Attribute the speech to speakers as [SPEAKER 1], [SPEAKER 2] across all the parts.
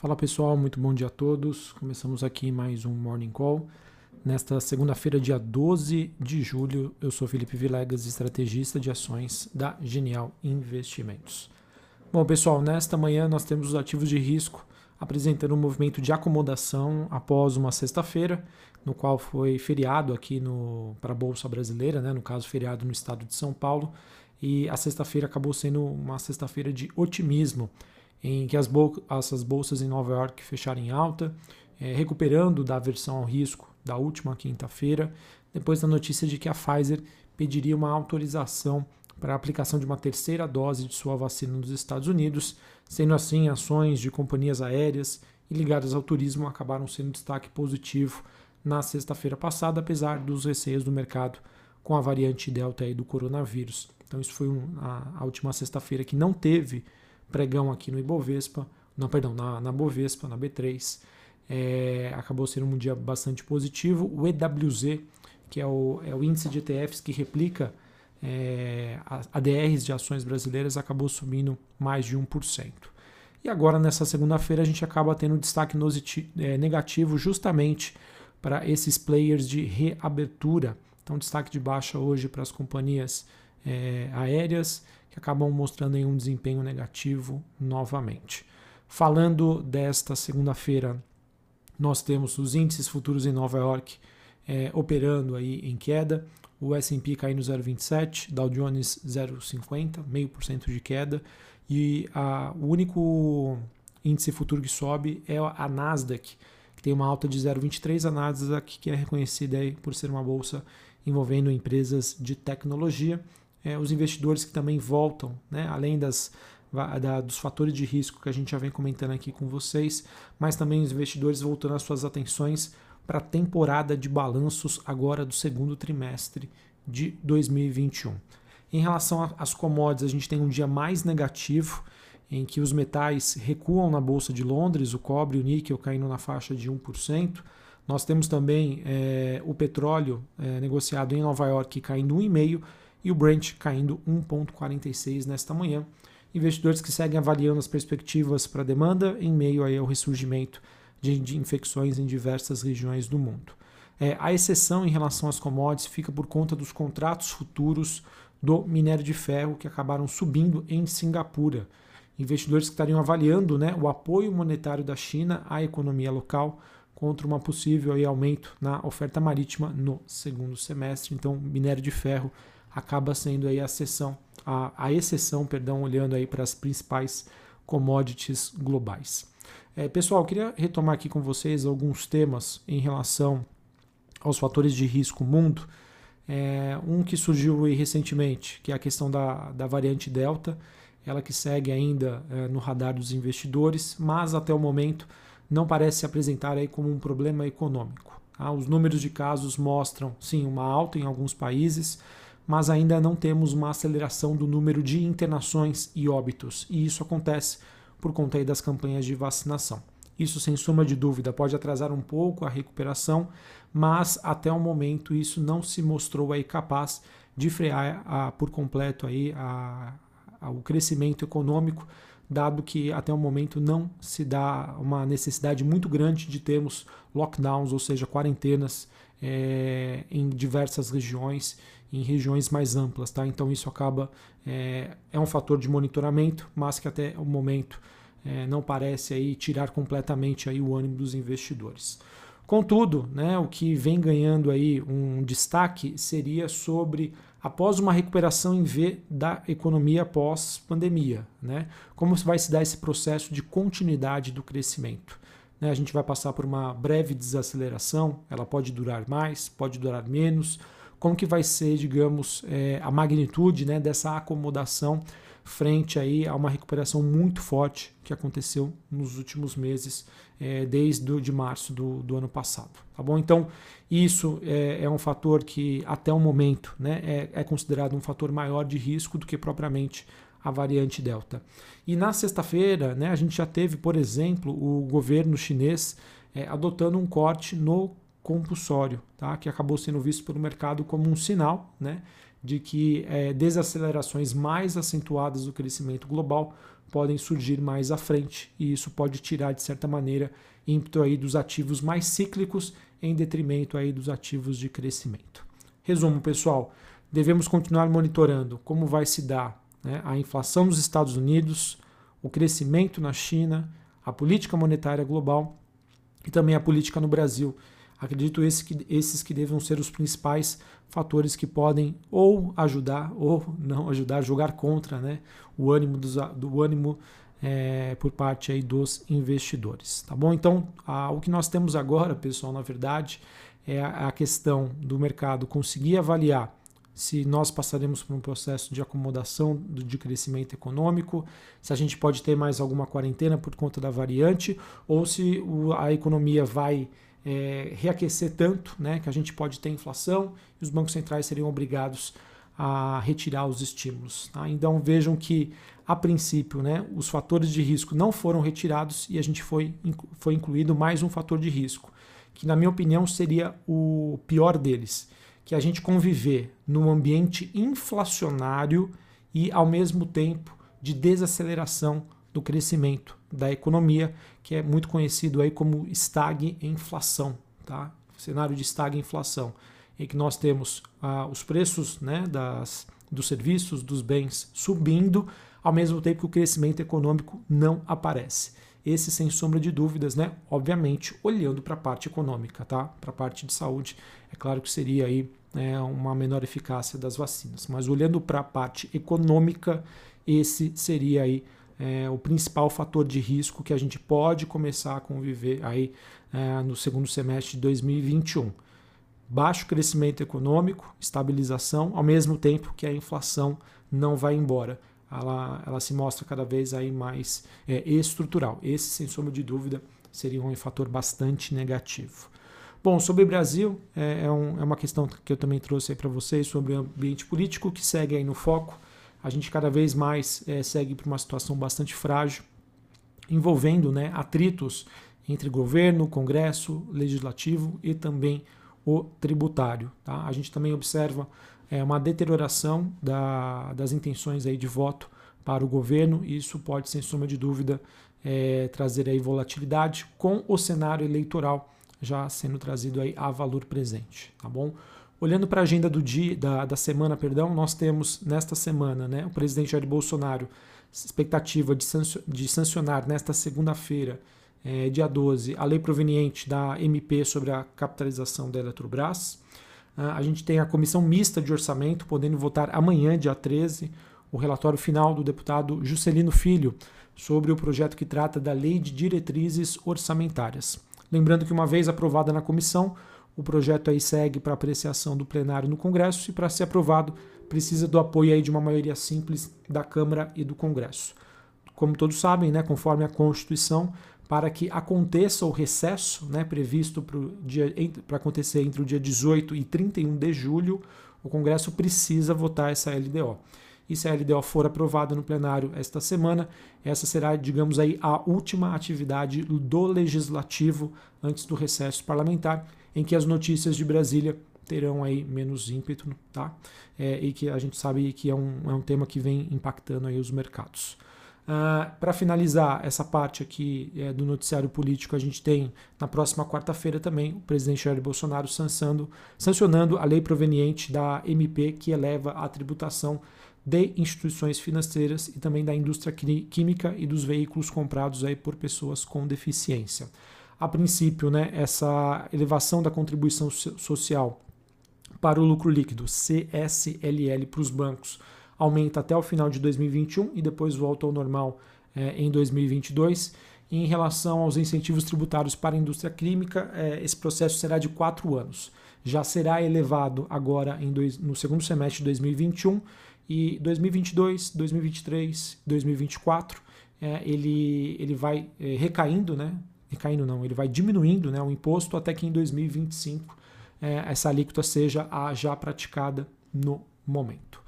[SPEAKER 1] Fala pessoal, muito bom dia a todos. Começamos aqui mais um Morning Call. Nesta segunda-feira, dia 12 de julho, eu sou Felipe Vilegas, estrategista de ações da Genial Investimentos. Bom, pessoal, nesta manhã nós temos os ativos de risco apresentando um movimento de acomodação após uma sexta-feira, no qual foi feriado aqui para a Bolsa Brasileira, né? no caso, feriado no estado de São Paulo, e a sexta-feira acabou sendo uma sexta-feira de otimismo em que as, bolsas em Nova York fecharam em alta, é, recuperando da aversão ao risco da última quinta-feira, depois da notícia de que a Pfizer pediria uma autorização para a aplicação de uma terceira dose de sua vacina nos Estados Unidos, sendo assim ações de companhias aéreas e ligadas ao turismo acabaram sendo destaque positivo na sexta-feira passada, apesar dos receios do mercado com a variante Delta do coronavírus. Então isso foi um, a, a última sexta-feira que não teve pregão aqui no Ibovespa, não, perdão, na, na Bovespa, na B3. É, acabou sendo um dia bastante positivo. O EWZ, que é o, é o índice de ETFs que replica é, ADRs de ações brasileiras, acabou subindo mais de 1%. E agora, nessa segunda-feira, a gente acaba tendo destaque é, negativo justamente para esses players de reabertura. Então, destaque de baixa hoje para as companhias é, aéreas que acabam mostrando um desempenho negativo novamente. Falando desta segunda-feira, nós temos os índices futuros em Nova York é, operando aí em queda, o S&P caindo 0,27, Dow Jones 0,50, meio por cento de queda, e a, o único índice futuro que sobe é a Nasdaq, que tem uma alta de 0,23, a Nasdaq que é reconhecida aí por ser uma bolsa envolvendo empresas de tecnologia, é, os investidores que também voltam, né, além das, da, dos fatores de risco que a gente já vem comentando aqui com vocês, mas também os investidores voltando as suas atenções para a temporada de balanços agora do segundo trimestre de 2021. Em relação às commodities, a gente tem um dia mais negativo, em que os metais recuam na Bolsa de Londres, o cobre e o níquel caindo na faixa de 1%. Nós temos também é, o petróleo é, negociado em Nova York caindo 1,5% e o Brent caindo 1,46 nesta manhã. Investidores que seguem avaliando as perspectivas para a demanda em meio aí ao ressurgimento de, infecções em diversas regiões do mundo. É, a exceção em relação às commodities fica por conta dos contratos futuros do minério de ferro que acabaram subindo em Singapura. Investidores que estariam avaliando né, o apoio monetário da China à economia local contra uma possível aí, aumento na oferta marítima no segundo semestre. Então, minério de ferro acaba sendo aí a exceção, a, a exceção, perdão, olhando aí para as principais commodities globais. É, pessoal, queria retomar aqui com vocês alguns temas em relação aos fatores de risco mundo. É, um que surgiu recentemente, que é a questão da, da variante Delta, ela que segue ainda é, no radar dos investidores, mas até o momento não parece se apresentar aí como um problema econômico. Tá? Os números de casos mostram, sim, uma alta em alguns países, mas ainda não temos uma aceleração do número de internações e óbitos, e isso acontece por conta das campanhas de vacinação. Isso, sem sombra de dúvida, pode atrasar um pouco a recuperação, mas até o momento isso não se mostrou aí capaz de frear a, por completo aí a, a, o crescimento econômico, dado que até o momento não se dá uma necessidade muito grande de termos lockdowns, ou seja, quarentenas é, em diversas regiões, em regiões mais amplas. Tá? Então isso acaba é, é um fator de monitoramento, mas que até o momento é, não parece aí tirar completamente aí o ânimo dos investidores. Contudo, né, o que vem ganhando aí um destaque seria sobre após uma recuperação em V da economia pós pandemia, né? Como vai se dar esse processo de continuidade do crescimento? Né? A gente vai passar por uma breve desaceleração, ela pode durar mais, pode durar menos. Como que vai ser, digamos, é, a magnitude né, dessa acomodação frente aí a uma recuperação muito forte que aconteceu nos últimos meses, é, desde de março do, do, ano passado. Tá bom? Então, isso é, é um fator que, até o momento, né, é, é considerado um fator maior de risco do que propriamente a variante Delta. E na sexta-feira, né, a gente já teve, por exemplo, o governo chinês é, adotando um corte no compulsório, tá, que acabou sendo visto pelo mercado como um sinal né, de que é, desacelerações mais acentuadas do crescimento global podem surgir mais à frente e isso pode tirar de certa maneira ímpeto aí dos ativos mais cíclicos em detrimento aí dos ativos de crescimento. Resumo, pessoal, devemos continuar monitorando como vai se dar né, a inflação nos Estados Unidos, o crescimento na China, a política monetária global e também a política no Brasil. Acredito esse que, esses que devam ser os principais fatores que podem ou ajudar ou não ajudar, jogar contra né, o ânimo, dos, do ânimo é, por parte aí dos investidores. Tá bom? Então, a, o que nós temos agora, pessoal, na verdade, é a, a questão do mercado conseguir avaliar se nós passaremos por um processo de acomodação de crescimento econômico, se a gente pode ter mais alguma quarentena por conta da variante, ou se a economia vai é, reaquecer tanto né, que a gente pode ter inflação e os bancos centrais seriam obrigados a retirar os estímulos. Tá? Então vejam que, a princípio, né, os fatores de risco não foram retirados e a gente foi, foi incluído mais um fator de risco, que na minha opinião seria o pior deles, que a gente conviver num ambiente inflacionário e ao mesmo tempo de desaceleração do crescimento da economia, que é muito conhecido aí como inflação, tá? cenário de inflação, em que nós temos ah, os preços né, das, dos serviços, dos bens subindo, ao mesmo tempo que o crescimento econômico não aparece. Esse, sem sombra de dúvidas, né? Obviamente, olhando para a parte econômica, tá? Para a parte de saúde, é claro que seria aí é, uma menor eficácia das vacinas. Mas olhando para a parte econômica, esse seria aí é, o principal fator de risco que a gente pode começar a conviver aí é, no segundo semestre de 2021. Baixo crescimento econômico, estabilização, ao mesmo tempo que a inflação não vai embora. Ela, ela se mostra cada vez aí mais é, estrutural. Esse, sem sombra de dúvida, seria um fator bastante negativo. Bom, sobre o Brasil, é, é, um, é uma questão que eu também trouxe para vocês sobre o ambiente político que segue aí no foco a gente cada vez mais é, segue para uma situação bastante frágil, envolvendo né, atritos entre governo, Congresso, Legislativo e também o tributário. Tá? A gente também observa é, uma deterioração da, das intenções aí de voto para o governo, e isso pode, sem sombra de dúvida, é, trazer aí volatilidade com o cenário eleitoral já sendo trazido aí a valor presente, tá bom? Olhando para a agenda do dia, da, da semana, perdão, nós temos nesta semana né, o presidente Jair Bolsonaro, expectativa de, de sancionar nesta segunda-feira, é, dia 12, a lei proveniente da MP sobre a capitalização da Eletrobras. Uh, a gente tem a comissão mista de orçamento, podendo votar amanhã, dia 13, o relatório final do deputado Juscelino Filho sobre o projeto que trata da lei de diretrizes orçamentárias. Lembrando que, uma vez aprovada na comissão, o projeto aí segue para apreciação do plenário no Congresso e para ser aprovado precisa do apoio aí de uma maioria simples da Câmara e do Congresso. Como todos sabem, né, conforme a Constituição, para que aconteça o recesso né, previsto para acontecer entre o dia 18 e 31 de julho, o Congresso precisa votar essa LDO. E se a LDO for aprovada no plenário esta semana, essa será, digamos aí, a última atividade do legislativo antes do recesso parlamentar em que as notícias de Brasília terão aí menos ímpeto, tá? É, e que a gente sabe que é um, é um tema que vem impactando aí os mercados. Uh, ah, Para finalizar essa parte aqui é, do noticiário político, a gente tem na próxima quarta-feira também o presidente Jair Bolsonaro sancionando, sancionando a lei proveniente da MP que eleva a tributação de instituições financeiras e também da indústria química e dos veículos comprados aí por pessoas com deficiência a princípio, né, essa elevação da contribuição social para o lucro líquido, CSLL, para os bancos, aumenta até o final de 2021 e depois volta ao normal é, em 2022. em relação aos incentivos tributários para a indústria química, é, esse processo será de quatro anos. Já será elevado agora dois, no segundo semestre de 2021 e 2022, 2023, 2024. É, ele, ele vai é, recaindo, né? recaindo não, ele vai diminuindo né, o imposto até que em 2025 é, essa alíquota seja a já praticada no momento.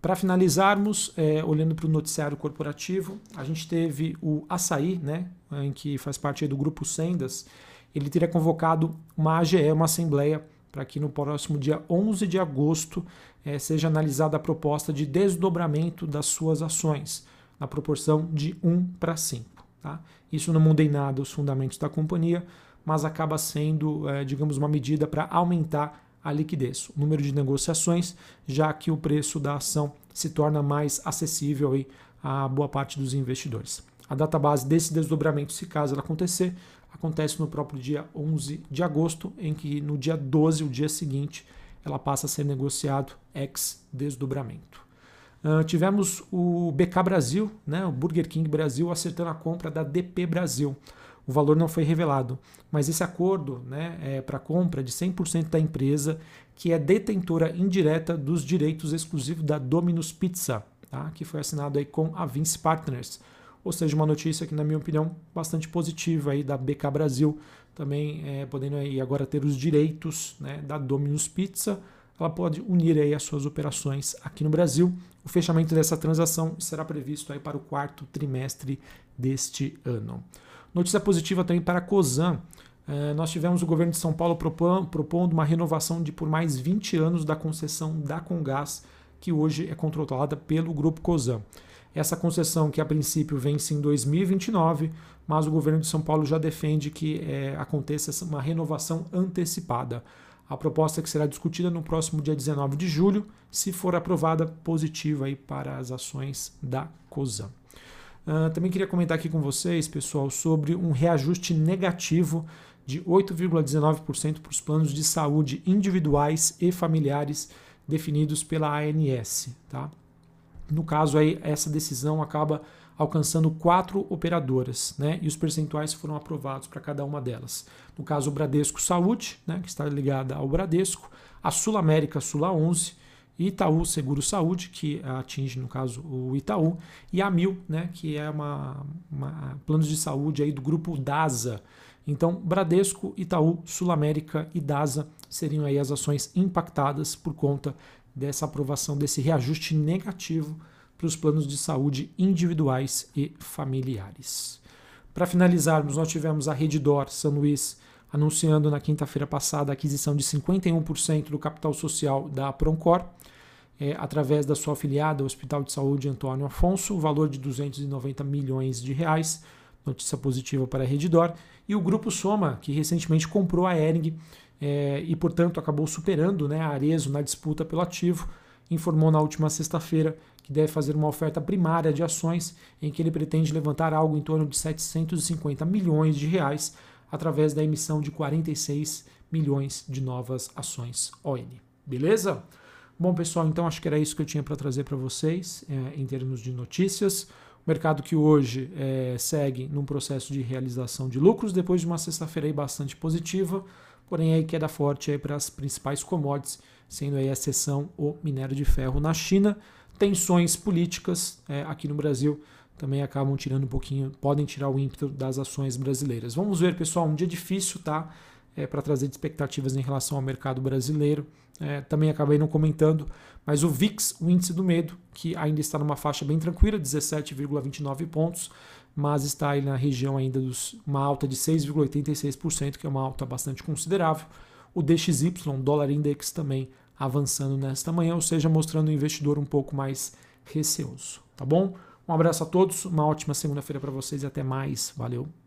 [SPEAKER 1] Para finalizarmos, é, olhando para o noticiário corporativo, a gente teve o Açaí, né, em que faz parte do grupo Sendas, ele teria convocado uma AGE, uma assembleia, para que no próximo dia 11 de agosto é, seja analisada a proposta de desdobramento das suas ações na proporção de 1 para 5. Tá? Isso não muda em nada os fundamentos da companhia, mas acaba sendo, é, digamos, uma medida para aumentar a liquidez, o número de negociações, já que o preço da ação se torna mais acessível aí a boa parte dos investidores. A data base desse desdobramento, se caso ela acontecer, acontece no próprio dia 11 de agosto, em que no dia 12, o dia seguinte, ela passa a ser negociado ex desdobramento. Uh, tivemos o BK Brasil, né, o Burger King Brasil, acertando a compra da DP Brasil. O valor não foi revelado, mas esse acordo né, é para compra de 100% da empresa, que é detentora indireta dos direitos exclusivos da Domino's Pizza, tá, que foi assinado aí com a Vince Partners. Ou seja, uma notícia que, na minha opinião, bastante positiva aí da BK Brasil, também é, podendo aí agora ter os direitos né, da Domino's Pizza. Ela pode unir aí as suas operações aqui no Brasil. O fechamento dessa transação será previsto aí para o quarto trimestre deste ano. Notícia positiva também para a COSAN. É, nós tivemos o governo de São Paulo propondo uma renovação de por mais 20 anos da concessão da Congás, que hoje é controlada pelo Grupo COSAN. Essa concessão, que a princípio vence em 2029, mas o governo de São Paulo já defende que é, aconteça uma renovação antecipada. A proposta que será discutida no próximo dia 19 de julho, se for aprovada, positiva aí para as ações da COSAN. Uh, também queria comentar aqui com vocês, pessoal, sobre um reajuste negativo de 8,19% para os planos de saúde individuais e familiares definidos pela ANS. Tá? No caso, aí, essa decisão acaba alcançando quatro operadoras, né? E os percentuais foram aprovados para cada uma delas. No caso, o Bradesco Saúde, né, que está ligada ao Bradesco, a Sul América Sula 11 Itaú Seguro Saúde, que atinge, no caso, o Itaú, e a Mil, né, que é uma, uma planos de saúde aí do grupo DASA. Então, Bradesco, Itaú, Sul América e DASA seriam aí as ações impactadas por conta dessa aprovação desse reajuste negativo para os planos de saúde individuais e familiares. Para finalizarmos, nós tivemos a Redditor São Luís anunciando na quinta-feira passada a aquisição de 51% do capital social da Proncor, é, através da sua afiliada, o Hospital de Saúde Antônio Afonso, o valor de 290 milhões de reais, notícia positiva para a Redditor, e o Grupo Soma, que recentemente comprou a Ering é, e, portanto, acabou superando né, a Arezo na disputa pelo ativo, informou na última sexta-feira que deve fazer uma oferta primária de ações em que ele pretende levantar algo em torno de 750 milhões de reais através da emissão de 46 milhões de novas ações ON. Beleza? Bom, pessoal, então acho que era isso que eu tinha para trazer para vocês é, em termos de notícias. Mercado que hoje é, segue num processo de realização de lucros depois de uma sexta-feira bastante positiva porém aí queda forte para as principais commodities, sendo aí a exceção o minério de ferro na China. Tensões políticas é, aqui no Brasil também acabam tirando um pouquinho, podem tirar o ímpeto das ações brasileiras. Vamos ver, pessoal, um dia difícil, tá? É, para trazer expectativas em relação ao mercado brasileiro. É, também acabei não comentando, mas o VIX, o índice do medo, que ainda está numa faixa bem tranquila, 17,29 pontos, mas está aí na região ainda dos uma alta de 6,86%, que é uma alta bastante considerável. O DXY, dólar index, também avançando nesta manhã, ou seja, mostrando o investidor um pouco mais receoso, tá bom? Um abraço a todos, uma ótima segunda-feira para vocês e até mais. Valeu!